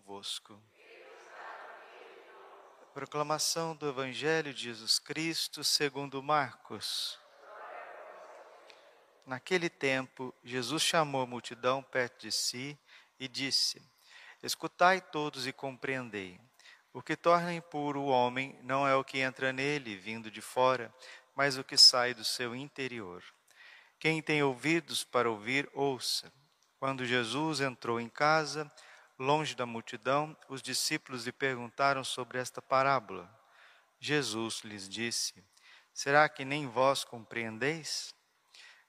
convosco. Proclamação do Evangelho de Jesus Cristo segundo Marcos. Naquele tempo, Jesus chamou a multidão perto de si e disse: Escutai todos e compreendei. O que torna impuro o homem não é o que entra nele, vindo de fora, mas o que sai do seu interior. Quem tem ouvidos para ouvir, ouça. Quando Jesus entrou em casa, longe da multidão, os discípulos lhe perguntaram sobre esta parábola. Jesus lhes disse: Será que nem vós compreendeis?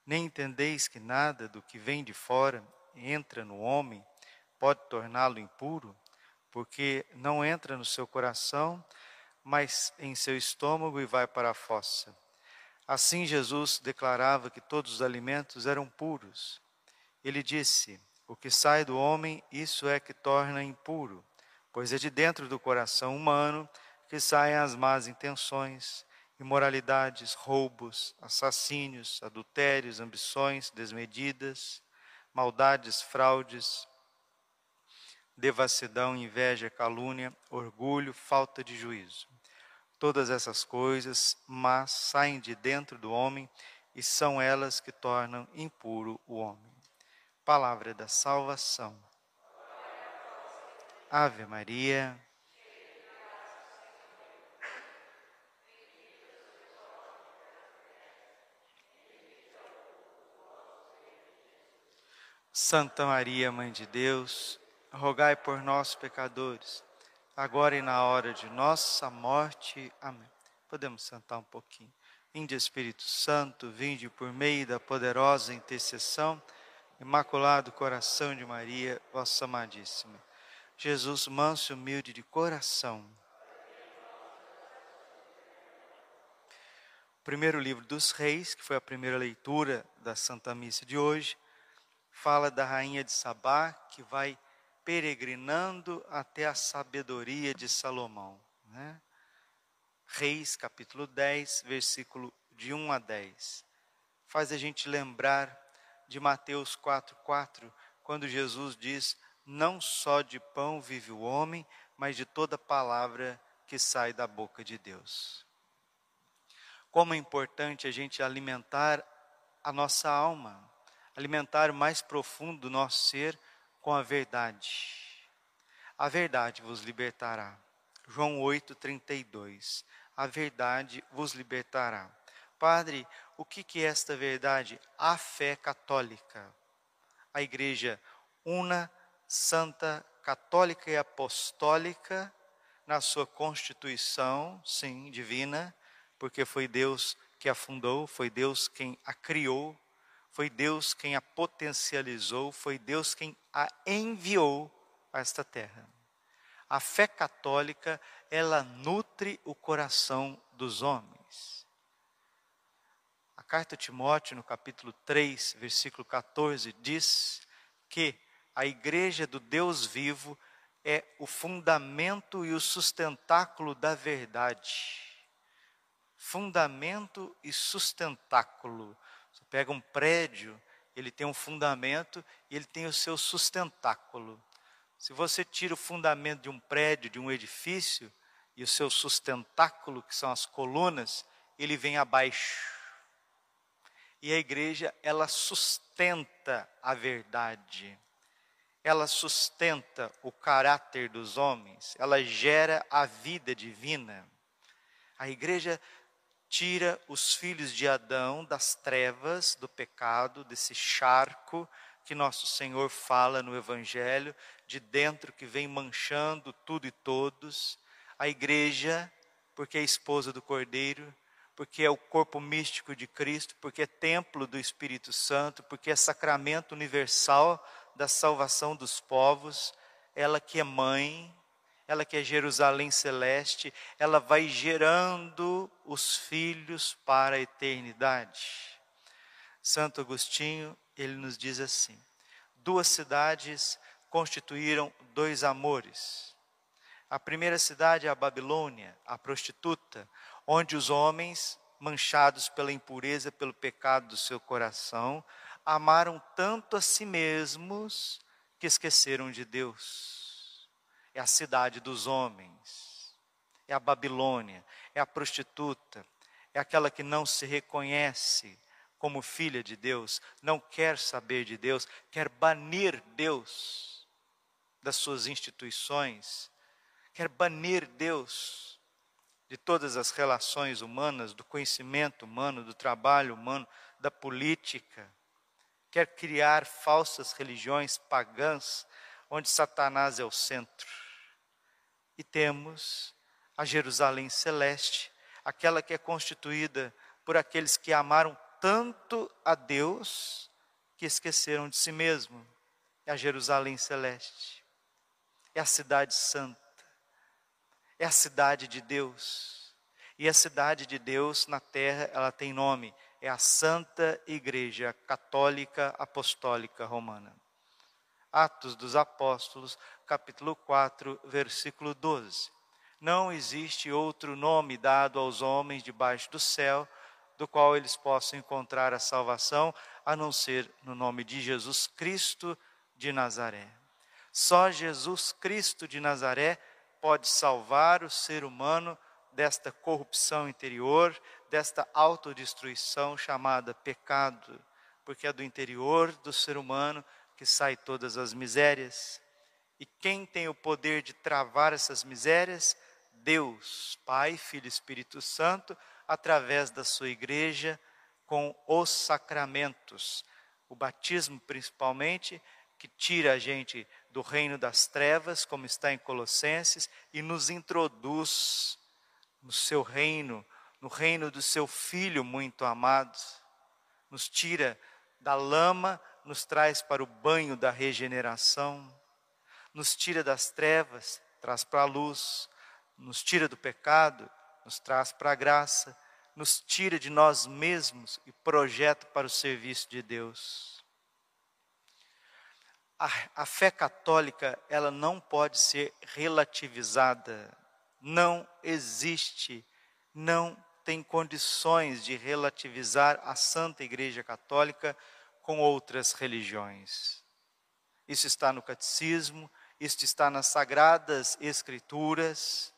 Nem entendeis que nada do que vem de fora entra no homem pode torná-lo impuro? Porque não entra no seu coração, mas em seu estômago e vai para a fossa. Assim Jesus declarava que todos os alimentos eram puros. Ele disse: O que sai do homem, isso é que torna impuro, pois é de dentro do coração humano que saem as más intenções, imoralidades, roubos, assassínios, adultérios, ambições desmedidas, maldades, fraudes, devassidão, inveja, calúnia, orgulho, falta de juízo. Todas essas coisas, mas saem de dentro do homem e são elas que tornam impuro o homem palavra da salvação. Ave Maria. Santa Maria, Mãe de Deus, rogai por nós, pecadores, agora e na hora de nossa morte. Amém. Podemos sentar um pouquinho. Vinde, Espírito Santo, vinde por meio da poderosa intercessão Imaculado Coração de Maria, vossa amadíssima. Jesus, manso e humilde de coração. O primeiro livro dos Reis, que foi a primeira leitura da Santa Missa de hoje, fala da rainha de Sabá que vai peregrinando até a sabedoria de Salomão. Né? Reis, capítulo 10, versículo de 1 a 10. Faz a gente lembrar de Mateus 4,4, quando Jesus diz: Não só de pão vive o homem, mas de toda palavra que sai da boca de Deus. Como é importante a gente alimentar a nossa alma, alimentar o mais profundo do nosso ser com a verdade. A verdade vos libertará. João 8:32. A verdade vos libertará. Padre, o que, que é esta verdade? A fé católica. A igreja una, santa, católica e apostólica na sua constituição, sim, divina, porque foi Deus que a fundou, foi Deus quem a criou, foi Deus quem a potencializou, foi Deus quem a enviou a esta terra. A fé católica, ela nutre o coração dos homens. A carta de Timóteo, no capítulo 3, versículo 14, diz que a igreja do Deus vivo é o fundamento e o sustentáculo da verdade. Fundamento e sustentáculo. Você pega um prédio, ele tem um fundamento e ele tem o seu sustentáculo. Se você tira o fundamento de um prédio, de um edifício, e o seu sustentáculo, que são as colunas, ele vem abaixo. E a igreja, ela sustenta a verdade. Ela sustenta o caráter dos homens, ela gera a vida divina. A igreja tira os filhos de Adão das trevas, do pecado, desse charco que nosso Senhor fala no Evangelho, de dentro que vem manchando tudo e todos. A igreja, porque é esposa do Cordeiro, porque é o corpo místico de Cristo, porque é templo do Espírito Santo, porque é sacramento universal da salvação dos povos, ela que é mãe, ela que é Jerusalém celeste, ela vai gerando os filhos para a eternidade. Santo Agostinho, ele nos diz assim: duas cidades constituíram dois amores. A primeira cidade é a Babilônia, a prostituta, onde os homens, manchados pela impureza, pelo pecado do seu coração, amaram tanto a si mesmos que esqueceram de Deus. é a cidade dos homens, é a Babilônia, é a prostituta, é aquela que não se reconhece como filha de Deus, não quer saber de Deus, quer banir Deus das suas instituições, quer banir Deus de todas as relações humanas, do conhecimento humano, do trabalho humano, da política, quer criar falsas religiões pagãs, onde Satanás é o centro. E temos a Jerusalém celeste, aquela que é constituída por aqueles que amaram tanto a Deus que esqueceram de si mesmo. É a Jerusalém celeste, é a cidade santa, é a cidade de Deus. E a cidade de Deus na terra, ela tem nome, é a Santa Igreja Católica Apostólica Romana. Atos dos Apóstolos, capítulo 4, versículo 12. Não existe outro nome dado aos homens debaixo do céu do qual eles possam encontrar a salvação, a não ser no nome de Jesus Cristo de Nazaré. Só Jesus Cristo de Nazaré pode salvar o ser humano desta corrupção interior, desta autodestruição chamada pecado, porque é do interior do ser humano que sai todas as misérias. E quem tem o poder de travar essas misérias? Deus, Pai, Filho e Espírito Santo, através da sua igreja, com os sacramentos. O batismo, principalmente, que tira a gente do reino das trevas, como está em Colossenses, e nos introduz no seu reino, no reino do seu Filho muito amado. Nos tira da lama, nos traz para o banho da regeneração, nos tira das trevas, traz para a luz, nos tira do pecado, nos traz para a graça, nos tira de nós mesmos e projeta para o serviço de Deus. A, a fé católica, ela não pode ser relativizada, não existe, não tem condições de relativizar a Santa Igreja Católica com outras religiões. Isso está no catecismo, isso está nas sagradas escrituras,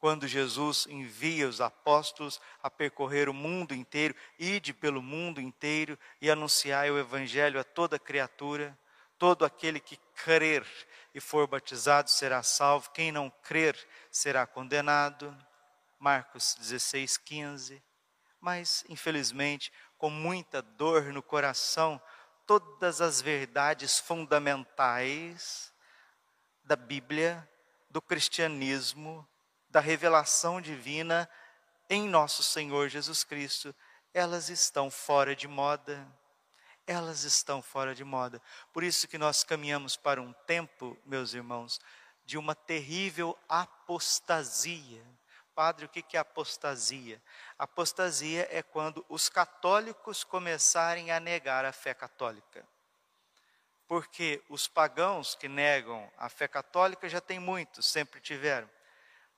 quando Jesus envia os apóstolos a percorrer o mundo inteiro, ide pelo mundo inteiro e anunciar o evangelho a toda criatura, todo aquele que crer e for batizado será salvo, quem não crer será condenado. Marcos 16, 15. Mas, infelizmente, com muita dor no coração, todas as verdades fundamentais da Bíblia, do cristianismo, da revelação divina em nosso Senhor Jesus Cristo, elas estão fora de moda. Elas estão fora de moda. Por isso que nós caminhamos para um tempo, meus irmãos, de uma terrível apostasia. Padre, o que é apostasia? Apostasia é quando os católicos começarem a negar a fé católica. Porque os pagãos que negam a fé católica já tem muitos, sempre tiveram.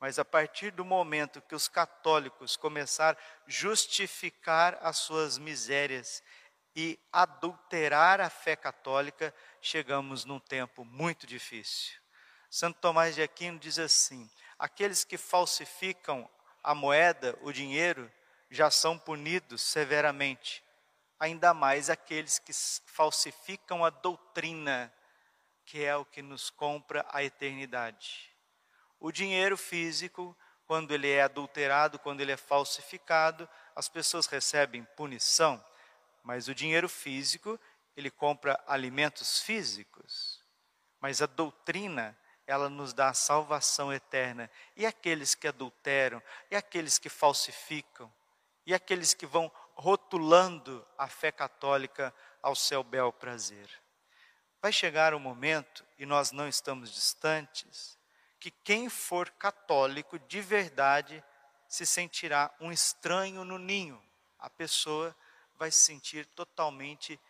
Mas a partir do momento que os católicos começaram a justificar as suas misérias e adulterar a fé católica, chegamos num tempo muito difícil. Santo Tomás de Aquino diz assim: aqueles que falsificam a moeda, o dinheiro, já são punidos severamente, ainda mais aqueles que falsificam a doutrina, que é o que nos compra a eternidade. O dinheiro físico, quando ele é adulterado, quando ele é falsificado, as pessoas recebem punição, mas o dinheiro físico, ele compra alimentos físicos. Mas a doutrina, ela nos dá a salvação eterna. E aqueles que adulteram, e aqueles que falsificam, e aqueles que vão rotulando a fé católica ao seu bel prazer. Vai chegar um momento, e nós não estamos distantes, que quem for católico de verdade se sentirá um estranho no ninho. A pessoa vai se sentir totalmente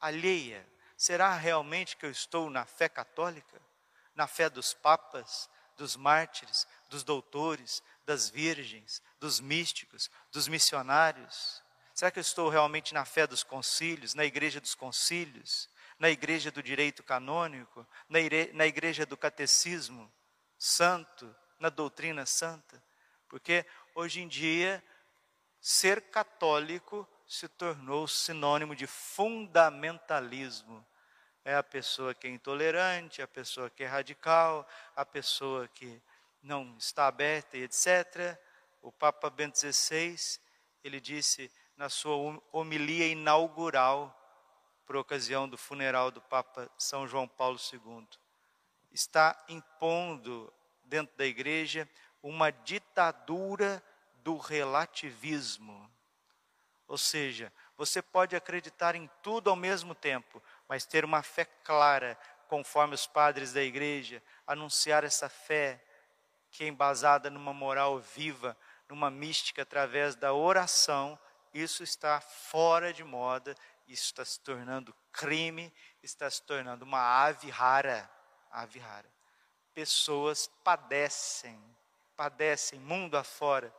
alheia. Será realmente que eu estou na fé católica? Na fé dos papas, dos mártires, dos doutores, das virgens, dos místicos, dos missionários? Será que eu estou realmente na fé dos concílios, na igreja dos concílios, na igreja do direito canônico, na igreja do catecismo? santo, na doutrina santa, porque hoje em dia ser católico se tornou sinônimo de fundamentalismo. É a pessoa que é intolerante, a pessoa que é radical, a pessoa que não está aberta e etc. O Papa Bento XVI, ele disse na sua homilia inaugural, por ocasião do funeral do Papa São João Paulo II, está impondo dentro da igreja uma ditadura do relativismo. Ou seja, você pode acreditar em tudo ao mesmo tempo, mas ter uma fé clara, conforme os padres da igreja, anunciar essa fé que é embasada numa moral viva, numa mística através da oração, isso está fora de moda, isso está se tornando crime, está se tornando uma ave rara, ave rara. Pessoas padecem, padecem mundo afora,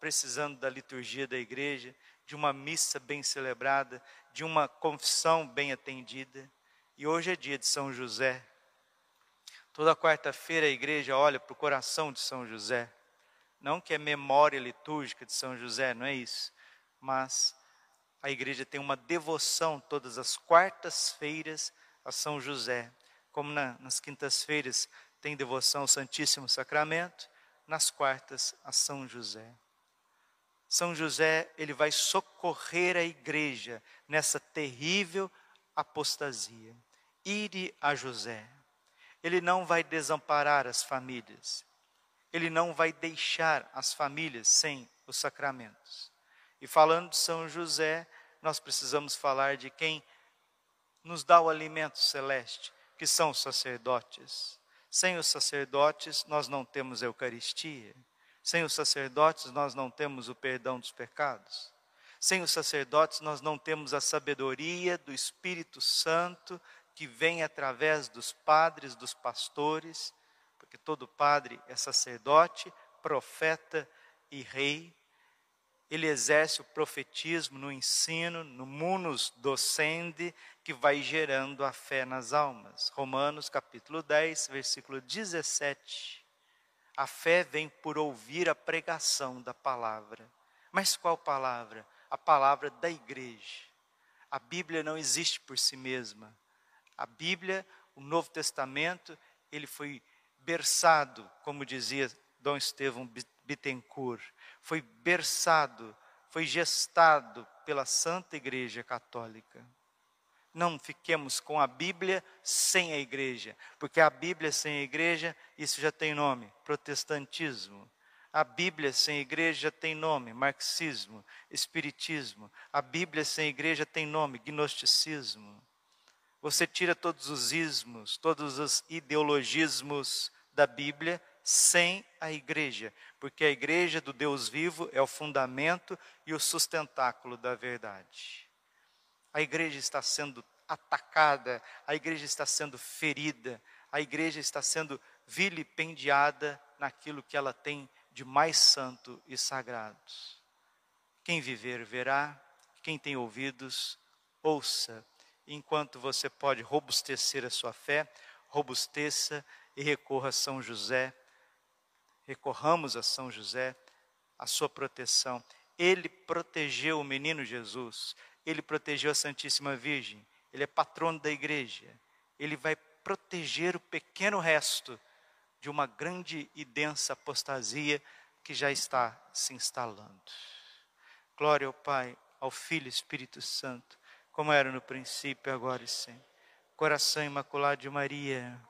precisando da liturgia da igreja, de uma missa bem celebrada, de uma confissão bem atendida. E hoje é dia de São José. Toda quarta-feira a igreja olha para o coração de São José. Não que é memória litúrgica de São José, não é isso. Mas a igreja tem uma devoção todas as quartas-feiras a São José. Como na, nas quintas-feiras tem devoção ao Santíssimo Sacramento, nas quartas a São José. São José, ele vai socorrer a igreja nessa terrível apostasia. Ire a José. Ele não vai desamparar as famílias. Ele não vai deixar as famílias sem os sacramentos. E falando de São José, nós precisamos falar de quem nos dá o alimento celeste, que são os sacerdotes. Sem os sacerdotes, nós não temos Eucaristia. Sem os sacerdotes, nós não temos o perdão dos pecados. Sem os sacerdotes, nós não temos a sabedoria do Espírito Santo que vem através dos padres, dos pastores, porque todo padre é sacerdote, profeta e rei. Ele exerce o profetismo no ensino, no munus docende, que vai gerando a fé nas almas. Romanos capítulo 10, versículo 17. A fé vem por ouvir a pregação da palavra. Mas qual palavra? A palavra da igreja. A Bíblia não existe por si mesma. A Bíblia, o Novo Testamento, ele foi berçado, como dizia Dom Estevão Bittencourt, foi berçado, foi gestado pela Santa Igreja Católica. Não fiquemos com a Bíblia sem a igreja, porque a Bíblia sem a igreja, isso já tem nome: protestantismo. A Bíblia sem igreja tem nome: marxismo, espiritismo. A Bíblia sem igreja tem nome: gnosticismo. Você tira todos os ismos, todos os ideologismos da Bíblia sem a igreja, porque a igreja do Deus vivo é o fundamento e o sustentáculo da verdade. A igreja está sendo atacada, a igreja está sendo ferida, a igreja está sendo vilipendiada naquilo que ela tem de mais santo e sagrado. Quem viver, verá, quem tem ouvidos, ouça. Enquanto você pode robustecer a sua fé, robusteça e recorra a São José. Recorramos a São José, a sua proteção. Ele protegeu o menino Jesus ele protegeu a Santíssima Virgem, ele é patrono da igreja, ele vai proteger o pequeno resto de uma grande e densa apostasia que já está se instalando. Glória ao Pai, ao Filho e Espírito Santo, como era no princípio, agora e sempre. Coração imaculado de Maria